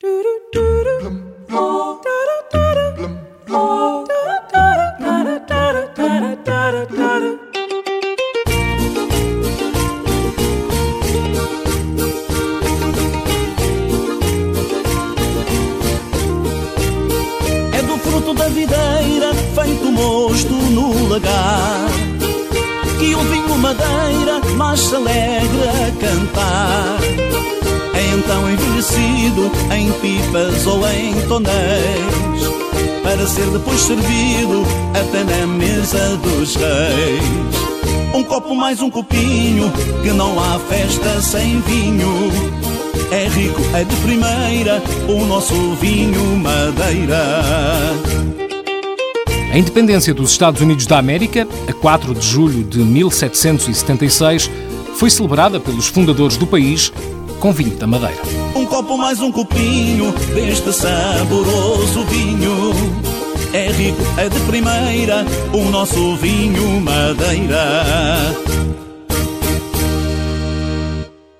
É do fruto da videira, feito mosto no lagar. Que o vinho madeira mais se alegra a cantar. Envelhecido em pipas ou em tonéis. Para ser depois servido até na mesa dos reis. Um copo mais um copinho, que não há festa sem vinho. É rico, é de primeira, o nosso vinho madeira. A independência dos Estados Unidos da América, a 4 de julho de 1776, foi celebrada pelos fundadores do país com vinho da Madeira. Um copo mais um copinho deste saboroso vinho. É rico, é de primeira, o nosso vinho madeira.